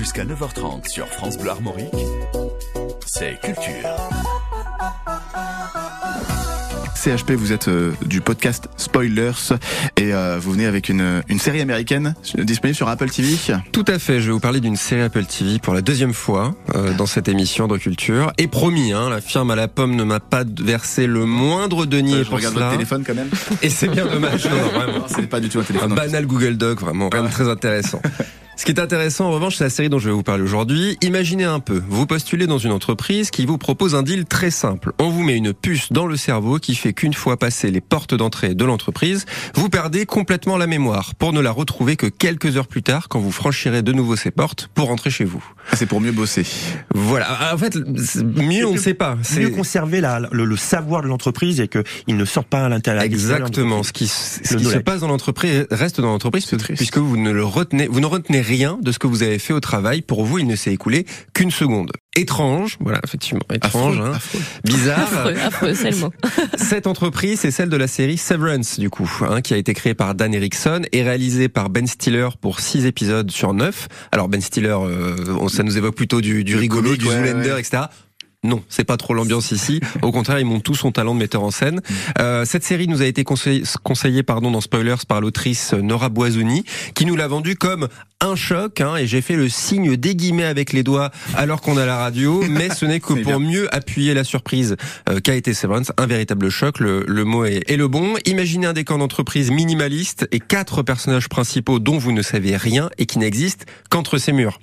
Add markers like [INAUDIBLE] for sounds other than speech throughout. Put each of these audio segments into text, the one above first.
Jusqu'à 9h30 sur France Bleu Armorique, c'est Culture. CHP, vous êtes euh, du podcast Spoilers et euh, vous venez avec une, une série américaine euh, disponible sur Apple TV. Tout à fait, je vais vous parler d'une série Apple TV pour la deuxième fois euh, dans cette émission de culture. Et promis, hein, la firme à la pomme ne m'a pas versé le moindre denier Euh, je pour regarde cela. votre téléphone quand même. Et c'est bien dommage, non, non, vraiment. [LAUGHS] C'est pas du tout un Un téléphone. banal Google Doc, vraiment, rien de très intéressant. Ce qui est intéressant, en revanche, c'est la série dont je vais vous parler aujourd'hui. Imaginez un peu, vous postulez dans une entreprise qui vous propose un deal très simple. On vous met une puce dans le cerveau qui fait qu'une fois passé les portes d'entrée de l'entreprise, vous perdez complètement la mémoire pour ne la retrouver que quelques heures plus tard quand vous franchirez de nouveau ces portes pour rentrer chez vous. C'est pour mieux bosser. Voilà. En fait, c'est- mieux on ne sait pas. mieux conserver la, le, le savoir de l'entreprise et qu'il ne sorte pas à l'intérieur. Exactement. Ce qui, ce qui se passe dans l'entreprise reste dans l'entreprise C'est puisque vous ne le retenez, vous ne retenez rien de ce que vous avez fait au travail. Pour vous, il ne s'est écoulé qu'une seconde. Étrange, voilà, effectivement, étrange, Affreux, hein. affreux. bizarre. Affreux, affreux, c'est le mot. [LAUGHS] Cette entreprise, c'est celle de la série Severance, du coup, hein, qui a été créée par Dan Erickson et réalisée par Ben Stiller pour six épisodes sur neuf. Alors Ben Stiller, euh, on- ça nous évoque plutôt du, rigolo, comique, du ouais, Zoolander, ouais. etc. Non, c'est pas trop l'ambiance ici. [LAUGHS] Au contraire, ils montrent tout son talent de metteur en scène. Euh, cette série nous a été conseillée, conseillée pardon, dans Spoilers par l'autrice Nora Boisouni, qui nous l'a vendue comme un choc. Hein, et j'ai fait le signe des guillemets avec les doigts alors qu'on a la radio, [LAUGHS] mais ce n'est que pour bien. mieux appuyer la surprise euh, qu'a été Severance. Un véritable choc, le, le mot est, est le bon. Imaginez un décor d'entreprise minimaliste et quatre personnages principaux dont vous ne savez rien et qui n'existent qu'entre ces murs.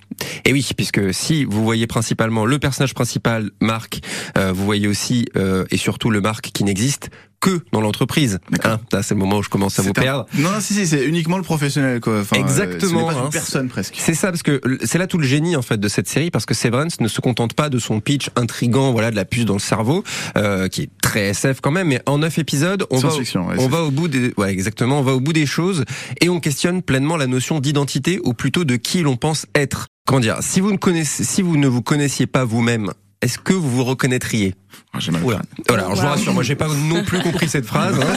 Et oui, puisque si vous voyez principalement le personnage principal, Marc, euh, vous voyez aussi euh, et surtout le Marc qui n'existe que dans l'entreprise. Hein, c'est le moment où je commence à vous un- perdre. Non, non, si, si, c'est uniquement le professionnel, quoi. Enfin, euh, Exactement, n'est pas hein, une personne presque. C'est ça, parce que c'est là tout le génie en fait de cette série, parce que Severance ne se contente pas de son pitch intrigant, voilà, de la puce dans le cerveau, euh, qui est très SF quand même, mais en neuf épisodes, on va, ouais, on va au bout des, ouais, exactement, on va au bout des choses et on questionne pleinement la notion d'identité, ou plutôt de qui l'on pense être. Comment dire Si vous ne connaissez, si vous ne vous connaissiez pas vous-même. Est-ce que vous vous reconnaîtriez? Ah, J'ai mal. crâne. Voilà, alors je vous rassure, moi j'ai pas non plus compris cette phrase, hein,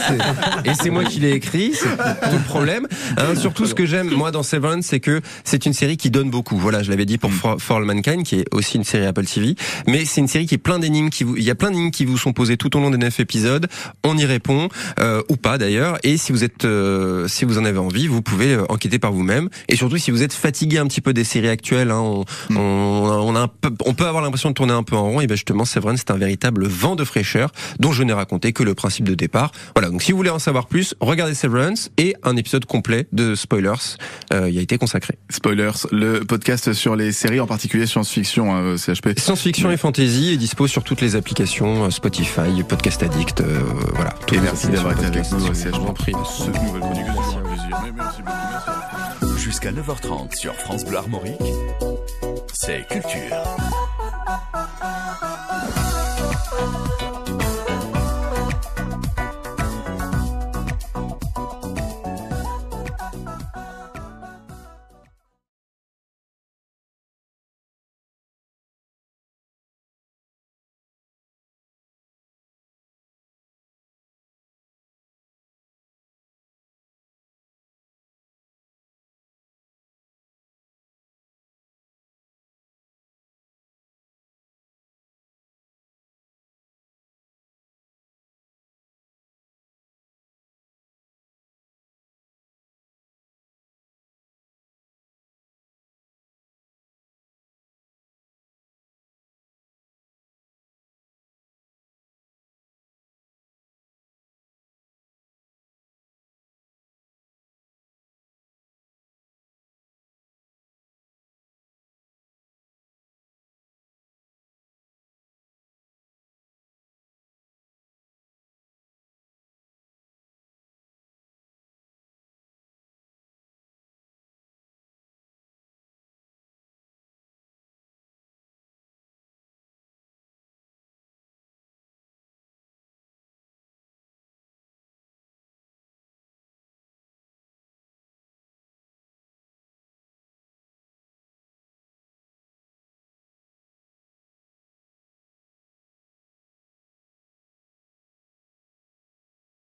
c'est- et c'est moi qui l'ai écrit, c'est tout le problème. Hein, surtout ce que j'aime moi dans Severance, c'est que c'est une série qui donne beaucoup. Voilà, je l'avais dit pour For, For All Mankind, qui est aussi une série Apple TV, mais c'est une série qui est plein d'énigmes, qui vous, il y a plein d'énigmes qui vous sont posées tout au long des neuf épisodes. On y répond euh, ou pas d'ailleurs, et si vous êtes, euh, si vous en avez envie, vous pouvez euh, enquêter par vous-même. Et surtout si vous êtes fatigué un petit peu des séries actuelles, hein, on, on, on a un peu, on peut avoir l'impression de tourner un peu en rond. Et ben justement, Severance c'est un véritable vent de fraîcheur dont je n'ai raconté que le principe de départ. Voilà. Donc si vous voulez en savoir plus, regardez Severance et un épisode complet de Spoilers euh, y a été consacré. Spoilers, le podcast sur les séries, en particulier science-fiction, hein, CHP. Science-fiction et fantasy est dispo sur toutes les applications euh, Spotify, Podcast Addict, euh, voilà. Et merci d'avoir été avec nous. CHP. Je vous en prie. Ce nouvel production. Merci beaucoup. Jusqu'à 9h30 sur France Bleu Armorique, c'est Culture.